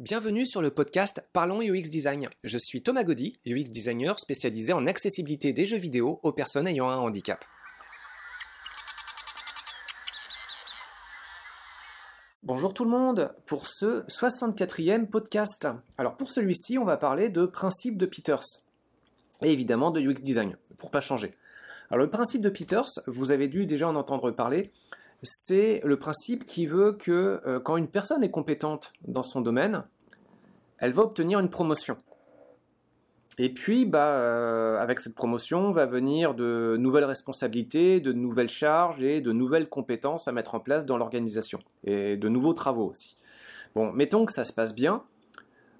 Bienvenue sur le podcast Parlons UX Design. Je suis Thomas Gaudy, UX designer spécialisé en accessibilité des jeux vidéo aux personnes ayant un handicap. Bonjour tout le monde pour ce 64e podcast. Alors pour celui-ci, on va parler de principe de Peters et évidemment de UX design pour pas changer. Alors le principe de Peters, vous avez dû déjà en entendre parler, c'est le principe qui veut que euh, quand une personne est compétente dans son domaine, elle va obtenir une promotion. Et puis, bah, euh, avec cette promotion, va venir de nouvelles responsabilités, de nouvelles charges et de nouvelles compétences à mettre en place dans l'organisation. Et de nouveaux travaux aussi. Bon, mettons que ça se passe bien,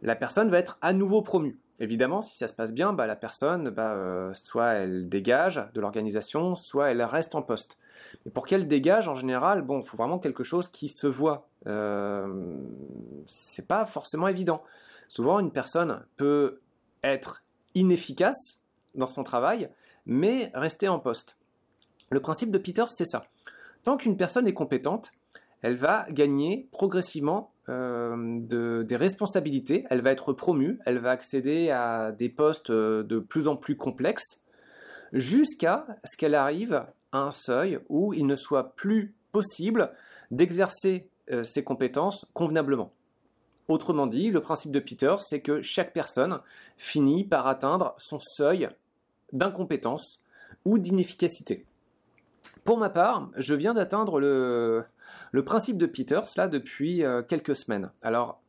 la personne va être à nouveau promue. Évidemment, si ça se passe bien, bah, la personne, bah, euh, soit elle dégage de l'organisation, soit elle reste en poste. Mais pour qu'elle dégage, en général, bon, il faut vraiment quelque chose qui se voit. Euh, c'est pas forcément évident. Souvent, une personne peut être inefficace dans son travail, mais rester en poste. Le principe de Peters, c'est ça. Tant qu'une personne est compétente, elle va gagner progressivement euh, des responsabilités, elle va être promue, elle va accéder à des postes euh, de plus en plus complexes, jusqu'à ce qu'elle arrive un seuil où il ne soit plus possible d'exercer euh, ses compétences convenablement. Autrement dit, le principe de Peter, c'est que chaque personne finit par atteindre son seuil d'incompétence ou d'inefficacité. Pour ma part, je viens d'atteindre le, principe de Peters là depuis euh, quelques semaines. Alors,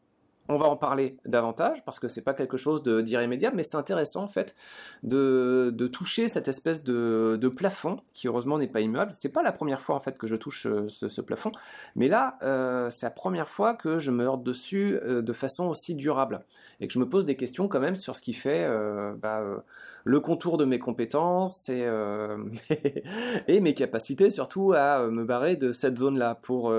on va en parler davantage parce que c'est pas quelque chose d'irrémédiable, mais c'est intéressant en fait de, toucher cette espèce de, plafond qui heureusement n'est pas immuable. C'est pas la première fois en fait que je touche euh, ce, plafond, mais là euh, c'est la première fois que je me heurte dessus euh, de façon aussi durable et que je me pose des questions quand même sur ce qui fait bah, le contour de mes compétences et, et mes capacités surtout à me barrer de cette zone là pour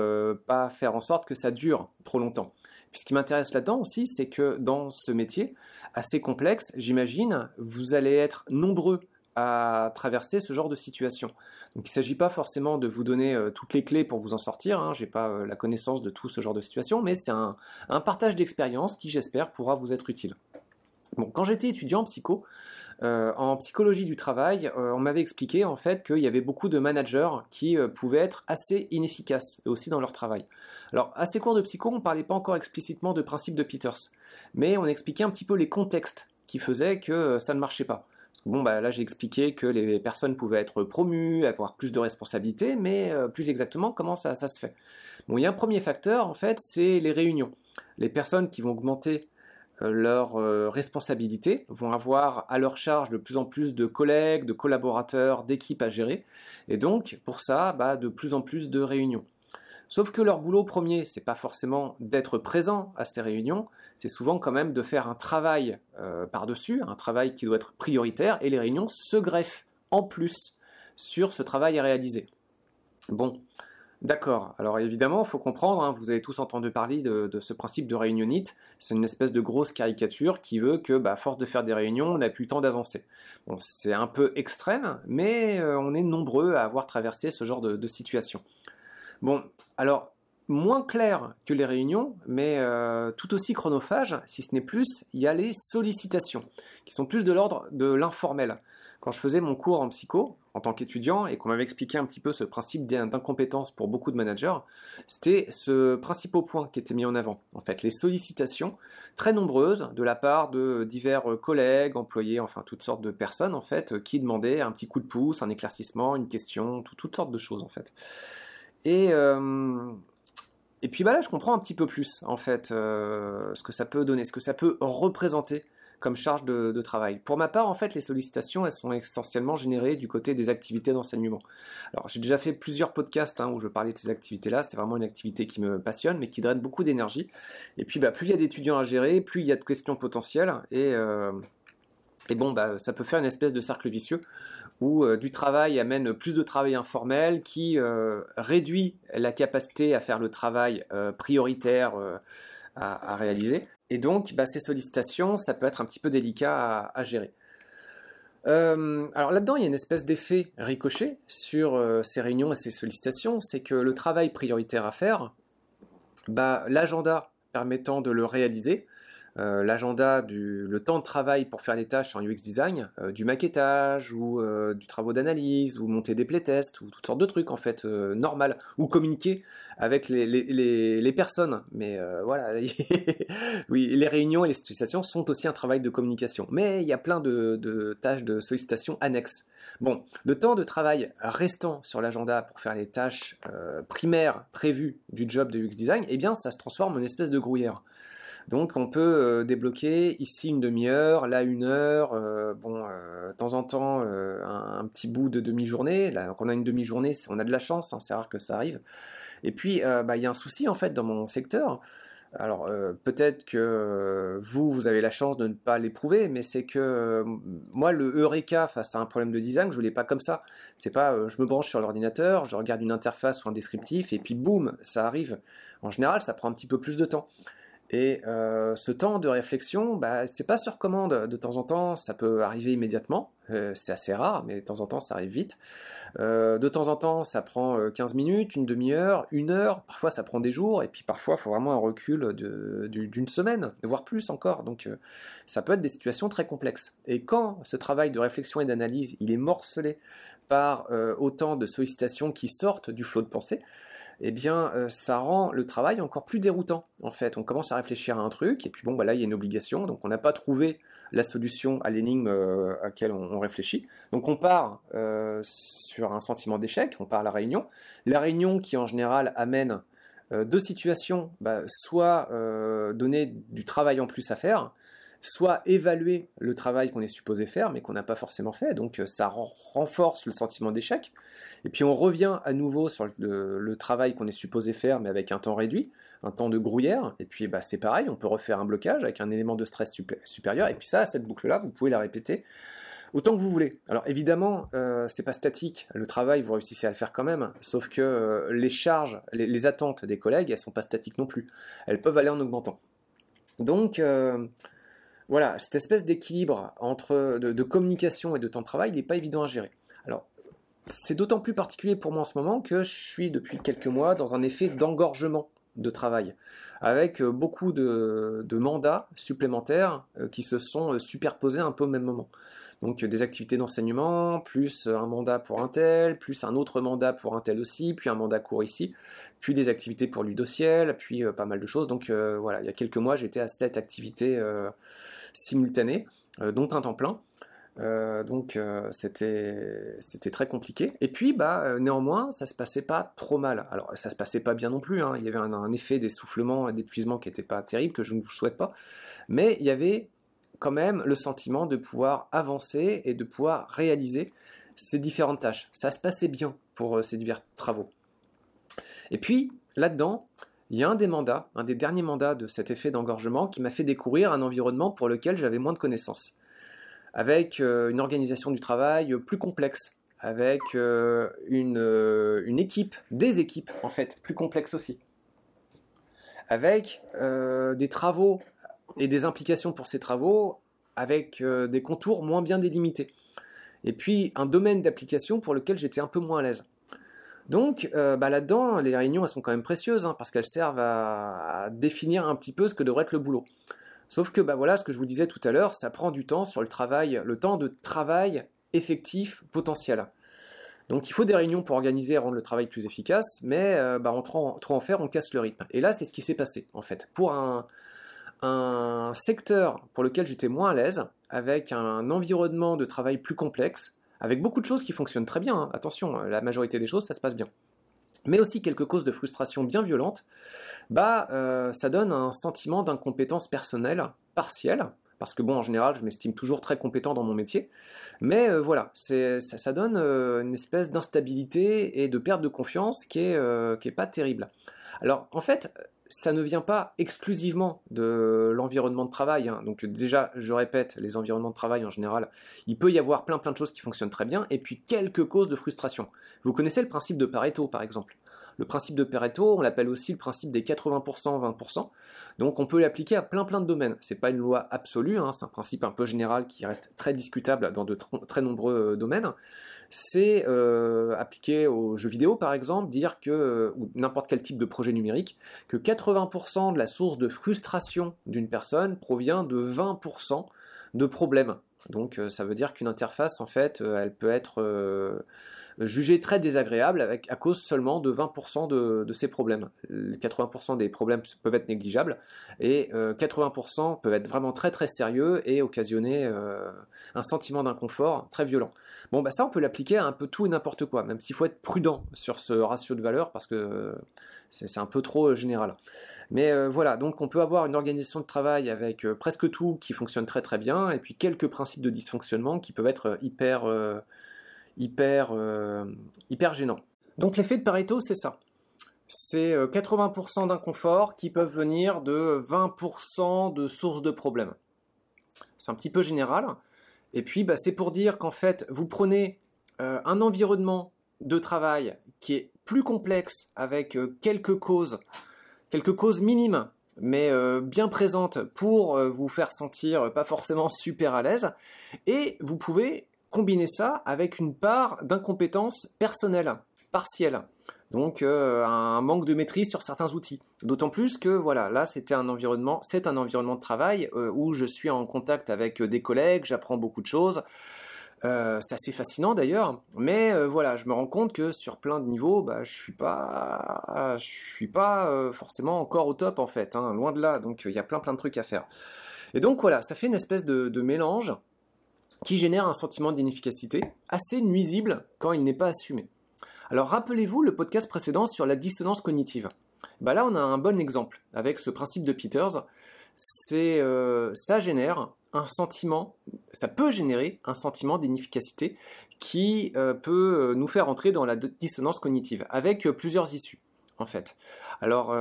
pas faire en sorte que ça dure trop longtemps. Ce qui m'intéresse là-dedans aussi, c'est que dans ce métier assez complexe, j'imagine, vous allez être nombreux à traverser ce genre de situation. Donc il ne s'agit pas forcément de vous donner euh, toutes les clés pour vous en sortir, hein, j'ai pas euh, la connaissance de tout ce genre de situation, mais c'est un, un partage d'expérience qui j'espère pourra vous être utile. Bon, quand j'étais étudiant en psycho, euh, en psychologie du travail, euh, on m'avait expliqué en fait qu'il y avait beaucoup de managers qui euh, pouvaient être assez inefficaces aussi dans leur travail. Alors à ces cours de psycho, on ne parlait pas encore explicitement de principe de Peters, mais on expliquait un petit peu les contextes qui faisaient que ça ne marchait pas. bon, bah, là j'ai expliqué que les personnes pouvaient être promues, avoir plus de responsabilités, mais plus exactement comment ça, ça se fait. Bon, il y a un premier facteur en fait, c'est les réunions. Les personnes qui vont augmenter leurs euh, responsabilités, vont avoir à leur charge de plus en plus de collègues, de collaborateurs, d'équipes à gérer, et donc pour ça, bah, de plus en plus de réunions. Sauf que leur boulot premier, c'est pas forcément d'être présent à ces réunions, c'est souvent quand même de faire un travail euh, par-dessus, un travail qui doit être prioritaire, et les réunions se greffent en plus sur ce travail à réaliser. Bon, D'accord. Alors évidemment, il faut comprendre, hein, vous avez tous entendu parler de, ce principe de réunionite. C'est une espèce de grosse caricature qui veut que, bah, à force de faire des réunions, on n'a plus le temps d'avancer. Bon, c'est un peu extrême, mais euh, on est nombreux à avoir traversé ce genre de, situation. Bon, alors moins clair que les réunions, mais euh, tout aussi chronophage, si ce n'est plus, il y a les sollicitations, qui sont plus de l'ordre de l'informel quand je faisais mon cours en psycho, en tant qu'étudiant, et qu'on m'avait expliqué un petit peu ce principe d'incompétence pour beaucoup de managers, c'était ce principal point qui était mis en avant. En fait, les sollicitations très nombreuses de la part de divers collègues, employés, enfin toutes sortes de personnes en fait, qui demandaient un petit coup de pouce, un éclaircissement, une question, toutes sortes de choses en fait. Et euh, et puis bah là, je comprends un petit peu plus en fait euh, ce que ça peut donner, ce que ça peut représenter comme charge de, travail. Pour ma part, en fait, les sollicitations, elles sont essentiellement générées du côté des activités d'enseignement. Alors, j'ai déjà fait plusieurs podcasts hein, où je parlais de ces activités-là. C'est vraiment une activité qui me passionne, mais qui draine beaucoup d'énergie. Et puis, bah, plus il y a d'étudiants à gérer, plus il y a de questions potentielles. Et, euh, bon, bah, ça peut faire une espèce de cercle vicieux où euh, du travail amène plus de travail informel qui euh, réduit la capacité à faire le travail prioritaire à, réaliser. Et donc, bah, ces sollicitations, ça peut être un petit peu délicat à, gérer. Euh, alors là-dedans, il y a une espèce d'effet ricochet sur euh, ces réunions et ces sollicitations, c'est que le travail prioritaire à faire, bah, l'agenda permettant de le réaliser. Euh, l'agenda le temps de travail pour faire les tâches en UX design, euh, du maquettage ou euh, du travaux d'analyse ou monter des playtests ou toutes sortes de trucs en fait normal ou communiquer avec les, les, les, personnes. Mais voilà, oui, les réunions et les sollicitations sont aussi un travail de communication. Mais il y a plein de, de tâches de sollicitation annexes. Bon, le temps de travail restant sur l'agenda pour faire les tâches primaires prévues du job de UX design, eh bien ça se transforme en espèce de grouillère. Donc on peut euh, débloquer ici une demi-heure, là une heure, euh, bon, euh, de temps en temps un, petit bout de demi-journée. Là, on a une demi-journée, on a de la chance, hein, c'est rare que ça arrive. Et puis, bah, il y a un souci en fait dans mon secteur. Alors peut-être que vous, vous avez la chance de ne pas l'éprouver, mais c'est que moi, le Eureka face à un problème de design, je ne l'ai pas comme ça. C'est pas, je me branche sur l'ordinateur, je regarde une interface ou un descriptif, et puis boum, ça arrive. En général, ça prend un petit peu plus de temps. Et euh, ce temps de réflexion, bah, c'est pas sur commande. De temps en temps, ça peut arriver immédiatement. Euh, c'est assez rare, mais de temps en temps, ça arrive vite. Euh, de temps en temps, ça prend 15 minutes, une demi-heure, une heure. Parfois, ça prend des jours. Et puis, parfois, il faut vraiment un recul d'une semaine, voire plus encore. Donc, ça peut être des situations très complexes. Et quand ce travail de réflexion et d'analyse, il est morcelé par autant de sollicitations qui sortent du flot de pensée, eh bien, euh, ça rend le travail encore plus déroutant. En fait, on commence à réfléchir à un truc, et puis bon, bah là, il y a une obligation, donc on n'a pas trouvé la solution à l'énigme euh, à laquelle on, réfléchit. Donc on part euh, sur un sentiment d'échec, on part à la réunion. La réunion qui en général amène deux situations, bah, soit donner du travail en plus à faire, soit évaluer le travail qu'on est supposé faire mais qu'on n'a pas forcément fait, donc euh, ça renforce le sentiment d'échec. Et puis on revient à nouveau sur le, travail qu'on est supposé faire mais avec un temps réduit, un temps de grouillère, et puis bah, c'est pareil, on peut refaire un blocage avec un élément de stress supérieur, et puis ça, cette boucle-là, vous pouvez la répéter autant que vous voulez. Alors évidemment, euh, c'est pas statique. Le travail, vous réussissez à le faire quand même. Sauf que euh, les charges, les, attentes des collègues, elles sont pas statiques non plus. Elles peuvent aller en augmentant. Donc, voilà, cette espèce d'équilibre entre de, communication et de temps de travail, il n'est pas évident à gérer. Alors, c'est d'autant plus particulier pour moi en ce moment que je suis depuis quelques mois dans un effet d'engorgement de travail, avec euh, beaucoup de, mandats supplémentaires euh, qui se sont euh, superposés un peu au même moment. Donc des activités d'enseignement, plus un mandat pour un tel, plus un autre mandat pour un tel aussi, puis un mandat court ici, puis des activités pour l'udociel, puis pas mal de choses. Donc voilà, il y a quelques mois j'étais à sept activités simultanées, dont un temps plein. Euh, donc euh, c'était très compliqué. Et puis bah euh, néanmoins ça se passait pas trop mal. Alors ça se passait pas bien non plus. Hein. Il y avait un, effet d'essoufflement et d'épuisement qui était pas terrible que je ne vous souhaite pas. Mais il y avait quand même le sentiment de pouvoir avancer et de pouvoir réaliser ces différentes tâches. Ça se passait bien pour ces divers travaux. Et puis là-dedans, il y a un des mandats, un des derniers mandats de cet effet d'engorgement qui m'a fait découvrir un environnement pour lequel j'avais moins de connaissances avec euh, une organisation du travail plus complexe, avec euh, une, euh, une, équipe, des équipes en fait, plus complexes aussi, avec des travaux et des implications pour ces travaux, avec des contours moins bien délimités, et puis un domaine d'application pour lequel j'étais un peu moins à l'aise. Donc bah là-dedans, les réunions elles sont quand même précieuses hein, parce qu'elles servent à, définir un petit peu ce que devrait être le boulot. Sauf que, bah voilà, ce que je vous disais tout à l'heure, ça prend du temps sur le travail, le temps de travail effectif potentiel. Donc il faut des réunions pour organiser et rendre le travail plus efficace, mais euh, bah, en trop, en faire, on casse le rythme. Et là, c'est ce qui s'est passé, en fait. Pour un, un secteur pour lequel j'étais moins à l'aise, avec un environnement de travail plus complexe, avec beaucoup de choses qui fonctionnent très bien, hein. attention, la majorité des choses, ça se passe bien mais aussi quelques causes de frustration bien violentes, bah, euh, ça donne un sentiment d'incompétence personnelle partielle, parce que bon, en général, je m'estime toujours très compétent dans mon métier, mais euh, voilà, ça, ça, donne euh, une espèce d'instabilité et de perte de confiance qui est, qui est pas terrible. Alors, en fait, ça ne vient pas exclusivement de l'environnement de travail. Hein. Donc déjà, je répète, les environnements de travail en général, il peut y avoir plein plein de choses qui fonctionnent très bien, et puis quelques causes de frustration. Vous connaissez le principe de Pareto, par exemple? Le principe de Pareto, on l'appelle aussi le principe des 80%, 20%. Donc on peut l'appliquer à plein plein de domaines. C'est pas une loi absolue, hein, c'est un principe un peu général qui reste très discutable dans de très nombreux euh, domaines. C'est euh, appliqué aux jeux vidéo par exemple, dire que, euh, ou n'importe quel type de projet numérique, que 80% de la source de frustration d'une personne provient de 20% de problèmes. Donc ça veut dire qu'une interface, en fait, elle peut être jugé très désagréable avec, à cause seulement de 20% de, ces problèmes. 80% des problèmes peuvent être négligeables et 80% euh, peuvent être vraiment très très sérieux et occasionner euh, un sentiment d'inconfort très violent. Bon, bah ça, on peut l'appliquer à un peu tout et n'importe quoi, même s'il faut être prudent sur ce ratio de valeur parce que euh, c'est un peu trop général. Mais voilà, donc on peut avoir une organisation de travail avec presque tout qui fonctionne très très bien, et puis quelques principes de dysfonctionnement qui peuvent être hyper euh, hyper gênant. Donc l'effet de Pareto, c'est ça. C'est 80% euh, d'inconfort qui peuvent venir de 20% de sources de problèmes. C'est un petit peu général. Et puis, bah, c'est pour dire qu'en fait, vous prenez euh, un environnement de travail qui est plus complexe avec quelques causes, quelques causes minimes, mais bien présentes pour vous faire sentir pas forcément super à l'aise. Et vous pouvez combiner ça avec une part d'incompétence personnelle, partielle. Donc euh, un manque de maîtrise sur certains outils. D'autant plus que voilà, là c'était un environnement, c'est un environnement de travail euh, où je suis en contact avec des collègues, j'apprends beaucoup de choses. Euh, c'est assez fascinant d'ailleurs, mais voilà, je me rends compte que sur plein de niveaux, bah, je suis pas, suis pas forcément encore au top en fait, hein, loin de là. Donc il y a plein plein de trucs à faire. Et donc voilà, ça fait une espèce de mélange qui génère un sentiment d'inefficacité assez nuisible quand il n'est pas assumé. Alors rappelez-vous le podcast précédent sur la dissonance cognitive. Bah là on a un bon exemple avec ce principe de Peters. C'est euh, ça génère un sentiment, ça peut générer un sentiment d'inefficacité qui euh, peut euh, nous faire entrer dans la dissonance cognitive avec plusieurs issues en fait. Alors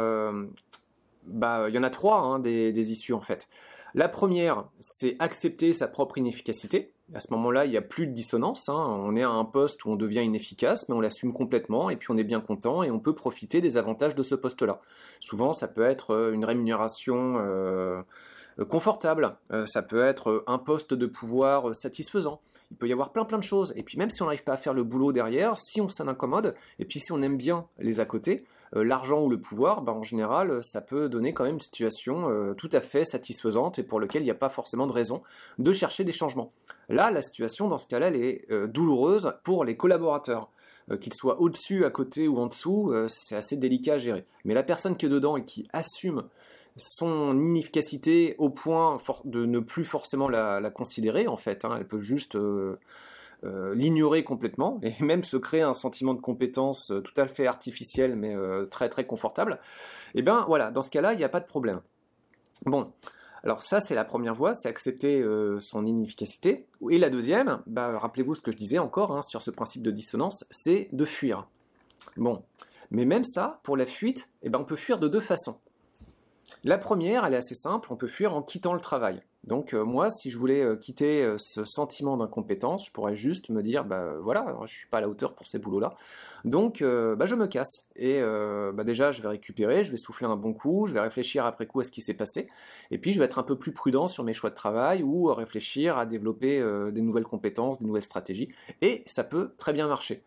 bah il y en a trois hein, des issues en fait. La première, c'est accepter sa propre inefficacité. À ce moment-là, il n'y a plus de dissonance. Hein. On est à un poste où on devient inefficace, mais on l'assume complètement, et puis on est bien content, et on peut profiter des avantages de ce poste-là. Souvent, ça peut être euh, une rémunération euh, confortable, euh, ça peut être un poste de pouvoir satisfaisant. Il peut y avoir plein plein de choses. Et puis même si on n'arrive pas à faire le boulot derrière, si on s'en incommode, et puis si on aime bien les à côté, l'argent ou le pouvoir, ben, en général, ça peut donner quand même une situation euh, tout à fait satisfaisante et pour laquelle il n'y a pas forcément de raison de chercher des changements. Là, la situation, dans ce cas-là, elle est euh, douloureuse pour les collaborateurs. qu'ils soient au-dessus, à côté ou en dessous, c'est assez délicat à gérer. Mais la personne qui est dedans et qui assume son inefficacité au point de ne plus forcément la, considérer, en fait, hein, elle peut juste euh, l'ignorer complètement et même se créer un sentiment de compétence euh, tout à fait artificiel mais euh, très très confortable, et eh bien voilà, dans ce cas-là, il n'y a pas de problème. Bon, alors ça c'est la première voie, c'est accepter son inefficacité. Et la deuxième, bah, rappelez-vous ce que je disais encore hein, sur ce principe de dissonance, c'est de fuir. Bon, mais même ça, pour la fuite, eh ben, on peut fuir de deux façons. La première, elle est assez simple, on peut fuir en quittant le travail. Donc euh, moi, si je voulais euh, quitter euh, ce sentiment d'incompétence, je pourrais juste me dire, bah voilà, je suis pas à la hauteur pour ces boulots-là. Donc bah, je me casse. Et bah, déjà, je vais récupérer, je vais souffler un bon coup, je vais réfléchir après coup à ce qui s'est passé. Et puis je vais être un peu plus prudent sur mes choix de travail ou réfléchir à développer des nouvelles compétences, des nouvelles stratégies. Et ça peut très bien marcher.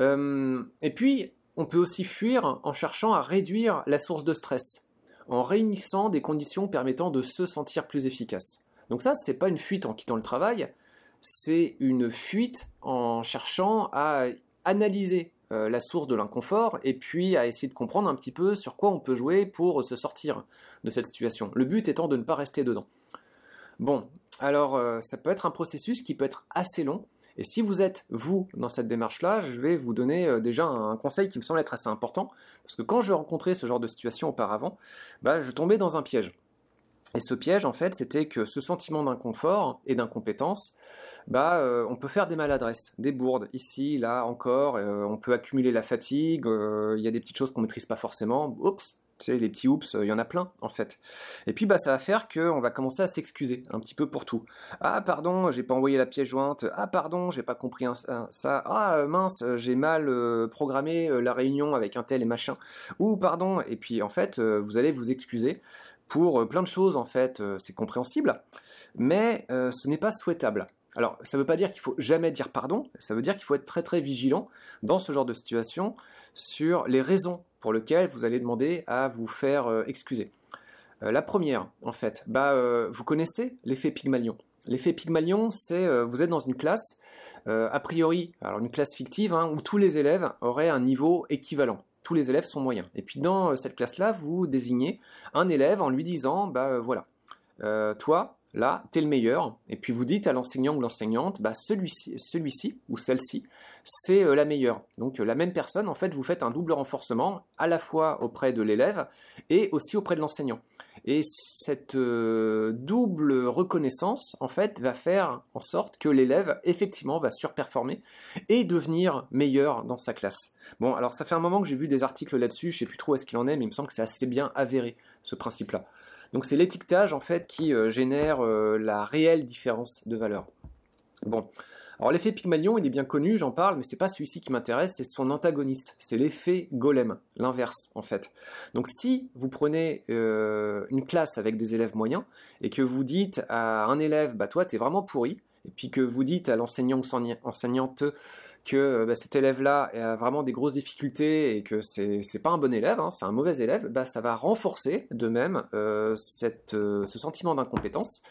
et puis, on peut aussi fuir en cherchant à réduire la source de stress en réunissant des conditions permettant de se sentir plus efficace. Donc ça, c'est pas une fuite en quittant le travail, c'est une fuite en cherchant à analyser euh, la source de l'inconfort et puis à essayer de comprendre un petit peu sur quoi on peut jouer pour se sortir de cette situation. Le but étant de ne pas rester dedans. Bon, alors euh, ça peut être un processus qui peut être assez long, et si vous êtes, vous, dans cette démarche-là, je vais vous donner euh, déjà un conseil qui me semble être assez important, parce que quand je rencontrais ce genre de situation auparavant, bah, je tombais dans un piège. Et ce piège, en fait, c'était que ce sentiment d'inconfort et d'incompétence, bah, euh, on peut faire des maladresses, des bourdes, ici, là, encore, euh, on peut accumuler la fatigue, il y a des petites choses qu'on ne maîtrise pas forcément, oups, Tu les petits oups, il y en a plein en fait. Et puis bah ça va faire qu'on va commencer à s'excuser un petit peu pour tout. Ah pardon, j'ai pas envoyé la pièce jointe. Ah pardon, j'ai pas compris ça. Ah mince, j'ai mal programmé la réunion avec un tel et machin. Ou pardon. Et puis en fait, vous allez vous excuser pour plein de choses en fait. c'est compréhensible, mais ce n'est pas souhaitable. Alors, ça ne veut pas dire qu'il faut jamais dire pardon, ça veut dire qu'il faut être très très vigilant dans ce genre de situation sur les raisons pour lesquelles vous allez demander à vous faire euh, excuser. Euh, la première, en fait, bah, euh, vous connaissez l'effet Pygmalion. L'effet Pygmalion, c'est vous êtes dans une classe, a priori, alors une classe fictive, hein, où tous les élèves auraient un niveau équivalent. Tous les élèves sont moyens. Et puis dans cette classe-là, vous désignez un élève en lui disant, bah voilà, toi, là, tu es le meilleur, et puis vous dites à l'enseignant ou l'enseignante, bah, celui-ci, celui-ci ou celle-ci, c'est euh, la meilleure. Donc euh, la même personne, en fait, vous faites un double renforcement à la fois auprès de l'élève et aussi auprès de l'enseignant. Et cette euh, double reconnaissance, en fait, va faire en sorte que l'élève, effectivement, va surperformer et devenir meilleur dans sa classe. Bon, alors ça fait un moment que j'ai vu des articles là-dessus, je sais plus trop où est-ce qu'il en est, mais il me semble que c'est assez bien avéré, ce principe-là. Donc c'est l'étiquetage en fait qui euh, génère euh, la réelle différence de valeur. Bon, alors l'effet Pygmalion, il est bien connu, j'en parle, mais c'est pas celui-ci qui m'intéresse, c'est son antagoniste, c'est l'effet Golem, l'inverse en fait. Donc si vous prenez euh, une classe avec des élèves moyens et que vous dites à un élève, bah toi t'es vraiment pourri, et puis que vous dites à l'enseignant ou enseignante que euh, bah, cet élève-là a vraiment des grosses difficultés et que c'est pas un bon élève, hein, c'est un mauvais élève, bah, ça va renforcer de même euh, euh, ce sentiment d'incompétence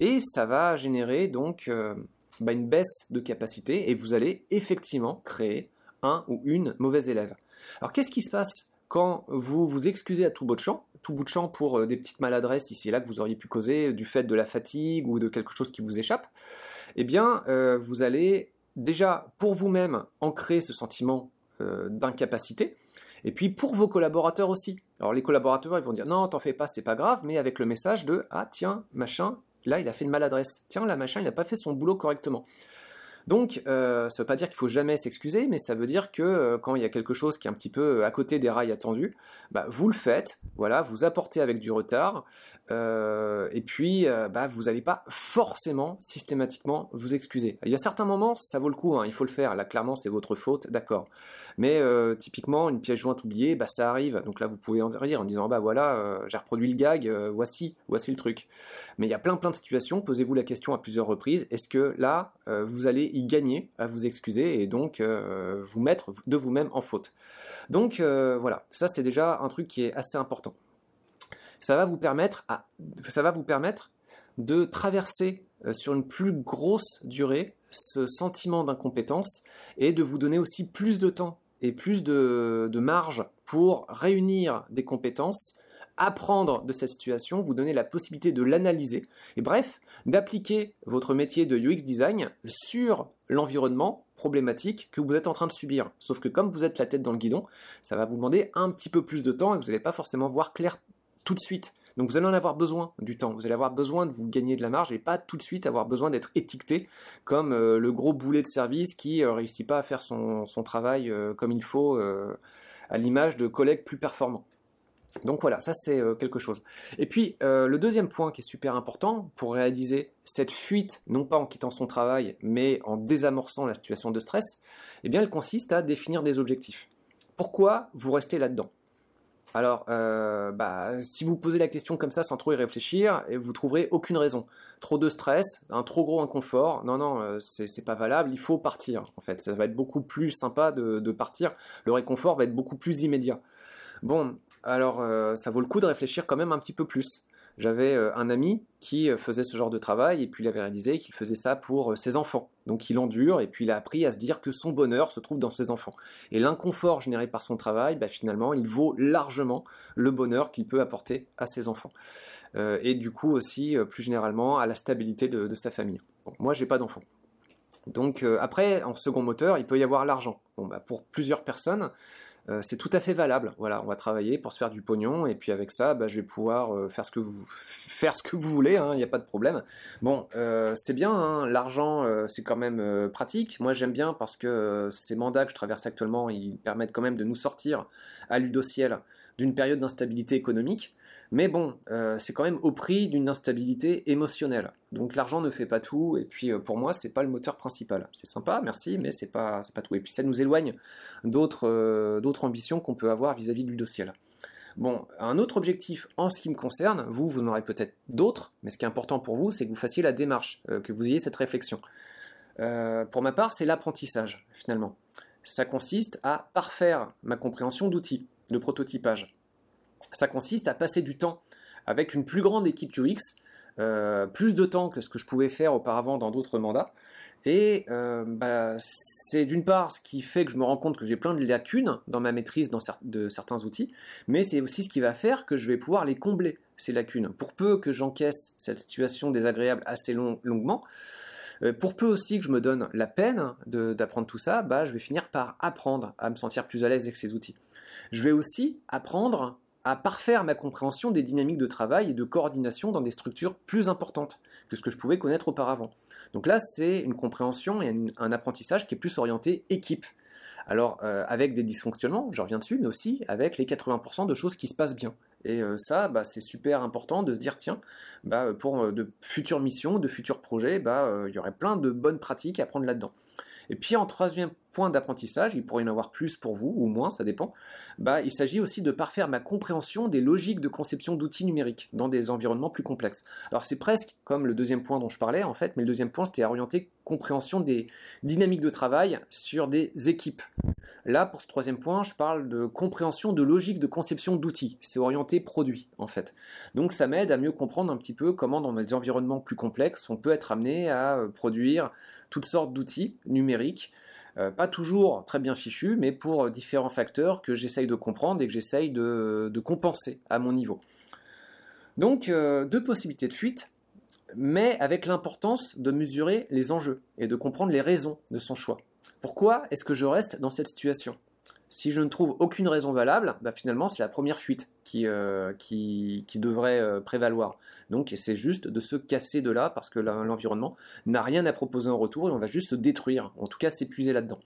et ça va générer donc bah, une baisse de capacité et vous allez effectivement créer un ou une mauvaise élève. Alors qu'est-ce qui se passe quand vous vous excusez à tout bout de champ, tout bout de champ pour des petites maladresses ici et là que vous auriez pu causer du fait de la fatigue ou de quelque chose qui vous échappe? Eh bien, vous allez déjà pour vous-même ancrer ce sentiment euh, d'incapacité, et puis pour vos collaborateurs aussi. Alors les collaborateurs ils vont dire non t'en fais pas c'est pas grave, mais avec le message de ah tiens machin là il a fait une maladresse, tiens là machin il n'a pas fait son boulot correctement. Donc, euh, ça ne veut pas dire qu'il faut jamais s'excuser, mais ça veut dire que euh, quand il y a quelque chose qui est un petit peu à côté des rails attendus, bah, vous le faites, voilà, vous apportez avec du retard, euh, et puis bah, vous n'allez pas forcément systématiquement vous excuser. Il y a certains moments, ça vaut le coup, hein, il faut le faire. Là, clairement, c'est votre faute, d'accord. Mais typiquement, une pièce jointe oubliée, bah, ça arrive. Donc là, vous pouvez en rire en disant, bah voilà, j'ai reproduit le gag, voici, voici le truc. Mais il y a plein plein de situations. Posez-vous la question à plusieurs reprises. Est-ce que là, vous allez gagner à vous excuser et donc euh, vous mettre de vous-même en faute. Donc euh, voilà, ça c'est déjà un truc qui est assez important. Ça va vous permettre, à, ça va vous permettre de traverser euh, sur une plus grosse durée ce sentiment d'incompétence et de vous donner aussi plus de temps et plus de, de marge pour réunir des compétences apprendre de cette situation, vous donner la possibilité de l'analyser, et bref, d'appliquer votre métier de UX design sur l'environnement problématique que vous êtes en train de subir. Sauf que comme vous êtes la tête dans le guidon, ça va vous demander un petit peu plus de temps et vous n'allez pas forcément voir clair tout de suite. Donc vous allez en avoir besoin du temps, vous allez avoir besoin de vous gagner de la marge et pas tout de suite avoir besoin d'être étiqueté comme euh, le gros boulet de service qui euh, réussit pas à faire son, travail euh, comme il faut à l'image de collègues plus performants. Donc voilà, ça c'est euh, quelque chose. Et puis euh, le deuxième point qui est super important pour réaliser cette fuite, non pas en quittant son travail, mais en désamorçant la situation de stress, eh bien elle consiste à définir des objectifs. Pourquoi vous restez là-dedans? Alors, euh, bah, si vous posez la question comme ça sans trop y réfléchir, vous trouverez aucune raison. Trop de stress, un trop gros inconfort, non, non, c'est pas valable, il faut partir. En fait, ça va être beaucoup plus sympa de partir. Le réconfort va être beaucoup plus immédiat. Bon, alors euh, ça vaut le coup de réfléchir quand même un petit peu plus. J'avais euh, un ami qui euh, faisait ce genre de travail et puis il avait réalisé qu'il faisait ça pour ses enfants. Donc il endure et puis il a appris à se dire que son bonheur se trouve dans ses enfants. Et l'inconfort généré par son travail, bah, finalement, il vaut largement le bonheur qu'il peut apporter à ses enfants. et du coup aussi, plus généralement, à la stabilité de, sa famille. Bon, moi, j'ai pas d'enfants. Donc après, en second moteur, il peut y avoir l'argent. Bon, bah, pour plusieurs personnes, euh, c'est tout à fait valable. Voilà, on va travailler pour se faire du pognon et puis avec ça, bah, je vais pouvoir euh, faire ce que vous faire ce que vous voulez. Hein, il n'y a pas de problème. Bon, euh, c'est bien. Hein, l'argent, c'est quand même pratique. Moi, j'aime bien parce que ces mandats que je traverse actuellement, ils permettent quand même de nous sortir à l'udociel d'une période d'instabilité économique, mais bon, euh, c'est quand même au prix d'une instabilité émotionnelle. Donc l'argent ne fait pas tout, et puis euh, pour moi, c'est pas le moteur principal. C'est sympa, merci, mais c'est pas, pas tout. Et puis ça nous éloigne d'autres euh, ambitions qu'on peut avoir vis-à-vis du dossier. Bon, un autre objectif en ce qui me concerne, vous, vous en aurez peut-être d'autres, mais ce qui est important pour vous, c'est que vous fassiez la démarche, que vous ayez cette réflexion. pour ma part, c'est l'apprentissage, finalement. Ça consiste à parfaire ma compréhension d'outils, de prototypage ça consiste à passer du temps avec une plus grande équipe UX, euh, plus de temps que ce que je pouvais faire auparavant dans d'autres mandats. Et euh, bah, c'est d'une part ce qui fait que je me rends compte que j'ai plein de lacunes dans ma maîtrise de certains outils, mais c'est aussi ce qui va faire que je vais pouvoir les combler, ces lacunes. Pour peu que j'encaisse cette situation désagréable assez longuement, euh, pour peu aussi que je me donne la peine d'apprendre tout ça, bah, je vais finir par apprendre à me sentir plus à l'aise avec ces outils. Je vais aussi apprendre à parfaire ma compréhension des dynamiques de travail et de coordination dans des structures plus importantes que ce que je pouvais connaître auparavant. Donc là, c'est une compréhension et un apprentissage qui est plus orienté équipe. Alors, euh, avec des dysfonctionnements, je reviens dessus, mais aussi avec les 80% de choses qui se passent bien. Et euh, ça, bah, c'est super important de se dire, tiens, bah, pour euh, de futures missions, de futurs projets, bah, il y aurait plein de bonnes pratiques à prendre là-dedans. Et puis en troisième point d'apprentissage, il pourrait y en avoir plus pour vous ou moins, ça dépend, bah, il s'agit aussi de parfaire ma compréhension des logiques de conception d'outils numériques dans des environnements plus complexes. Alors c'est presque comme le deuxième point dont je parlais en fait, mais le deuxième point c'était orienter compréhension des dynamiques de travail sur des équipes. Là, pour ce troisième point, je parle de compréhension de logique de conception d'outils. C'est orienté produit, en fait. Donc, ça m'aide à mieux comprendre un petit peu comment, dans des environnements plus complexes, on peut être amené à euh, produire toutes sortes d'outils numériques, euh, pas toujours très bien fichus, mais pour euh, différents facteurs que j'essaye de comprendre et que j'essaye de, compenser à mon niveau. Donc, deux possibilités de fuite, mais avec l'importance de mesurer les enjeux et de comprendre les raisons de son choix. Pourquoi est-ce que je reste dans cette situation? Si je ne trouve aucune raison valable, bah, finalement c'est la première fuite qui, euh, devrait euh, prévaloir. Donc c'est juste de se casser de là parce que l'environnement n'a rien à proposer en retour et on va juste se détruire, en tout cas s'épuiser là-dedans.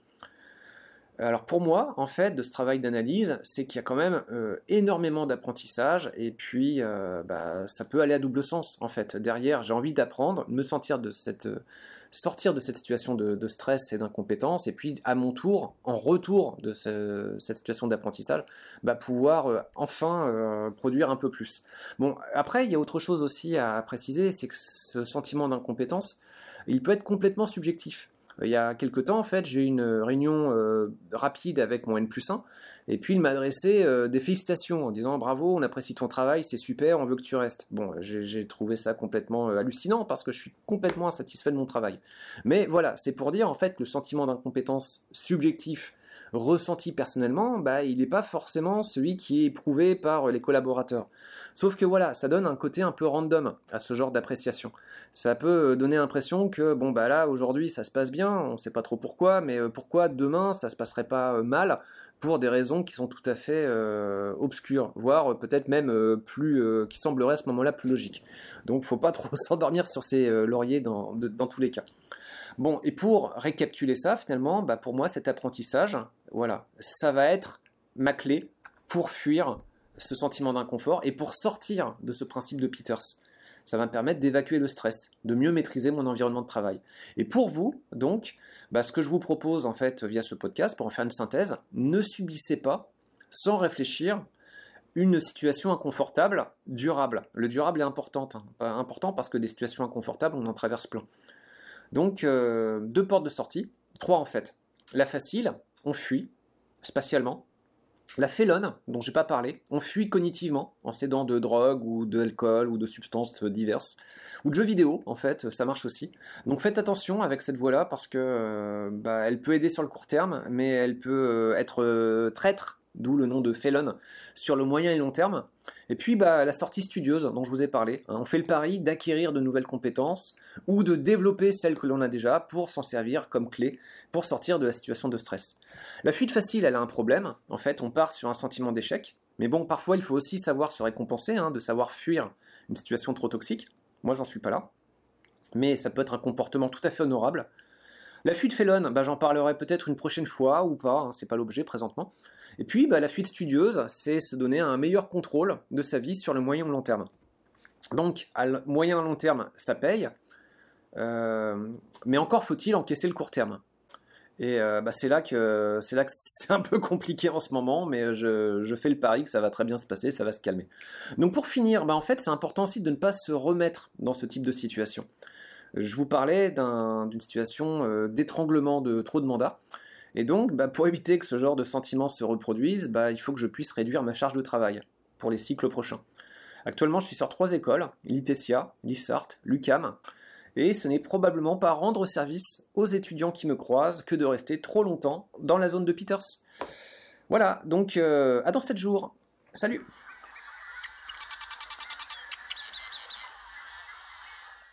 Alors pour moi, en fait, de ce travail d'analyse, c'est qu'il y a quand même euh, énormément d'apprentissage et puis bah, ça peut aller à double sens en fait. Derrière, j'ai envie d'apprendre, me sentir de cette sortir de cette situation de, stress et d'incompétence, et puis à mon tour, en retour de cette situation d'apprentissage, bah, pouvoir euh, enfin euh, produire un peu plus. Bon, après, il y a autre chose aussi à préciser, c'est que ce sentiment d'incompétence, il peut être complètement subjectif. Il y a quelques temps, en fait, j'ai eu une réunion euh, rapide avec mon N plus 1, et puis il m'a adressé euh, des félicitations en disant bravo, on apprécie ton travail, c'est super, on veut que tu restes. Bon, j'ai trouvé ça complètement euh, hallucinant parce que je suis complètement insatisfait de mon travail. Mais voilà, c'est pour dire en fait le sentiment d'incompétence subjectif ressenti personnellement, bah, il n'est pas forcément celui qui est éprouvé par les collaborateurs. Sauf que voilà, ça donne un côté un peu random à ce genre d'appréciation. Ça peut donner l'impression que bon bah là aujourd'hui ça se passe bien, on ne sait pas trop pourquoi, mais euh, pourquoi demain ça se passerait pas euh, mal pour des raisons qui sont tout à fait euh, obscures, voire peut-être même plus qui sembleraient à ce moment-là plus logiques. Donc faut pas trop s'endormir sur ces lauriers dans, dans tous les cas. Bon, et pour récapituler ça, finalement, bah pour moi, cet apprentissage, voilà, ça va être ma clé pour fuir ce sentiment d'inconfort et pour sortir de ce principe de Peters. Ça va me permettre d'évacuer le stress, de mieux maîtriser mon environnement de travail. Et pour vous, donc, bah, ce que je vous propose en fait via ce podcast, pour en faire une synthèse, ne subissez pas, sans réfléchir, une situation inconfortable, durable. Le durable est important, hein. important parce que des situations inconfortables, on en traverse plein. Donc, euh, deux portes de sortie, trois en fait. La facile, on fuit spatialement. La félonne, dont j'ai pas parlé, on fuit cognitivement en s'aidant de drogue ou d'alcool ou de substances diverses ou de jeux vidéo en fait, ça marche aussi. Donc faites attention avec cette voie-là parce que euh, bah, elle peut aider sur le court terme, mais elle peut euh, être traître d'où le nom de Felon, sur le moyen et long terme. Et puis bah, la sortie studieuse dont je vous ai parlé. Hein. on fait le pari d'acquérir de nouvelles compétences ou de développer celles que l'on a déjà pour s'en servir comme clé pour sortir de la situation de stress. La fuite facile, elle a un problème. En fait, on part sur un sentiment d'échec. Mais bon, parfois, il faut aussi savoir se récompenser, hein, de savoir fuir une situation trop toxique. Moi, j'en suis pas là. Mais ça peut être un comportement tout à fait honorable. La fuite Felon, bah, j'en parlerai peut-être une prochaine fois ou pas, hein, c'est pas l'objet présentement. Et puis bah, la fuite studieuse, c'est se donner un meilleur contrôle de sa vie sur le moyen ou long terme. Donc à moyen long terme, ça paye, euh, mais encore faut-il encaisser le court terme. Et euh, bah, c'est là que c'est là que c'est un peu compliqué en ce moment, mais je, fais le pari que ça va très bien se passer, ça va se calmer. Donc pour finir, bah, en fait c'est important aussi de ne pas se remettre dans ce type de situation. Je vous parlais d'une situation euh, d'étranglement de trop de mandats. Et donc, bah, pour éviter que ce genre de sentiments se reproduisent, il faut que je puisse réduire ma charge de travail pour les cycles prochains. Actuellement, je suis sur trois écoles, l'ITESIA, l'ISART, l'UCAM, et ce n'est probablement pas rendre service aux étudiants qui me croisent que de rester trop longtemps dans la zone de Peters. Voilà, donc euh, à dans 7 jours. Salut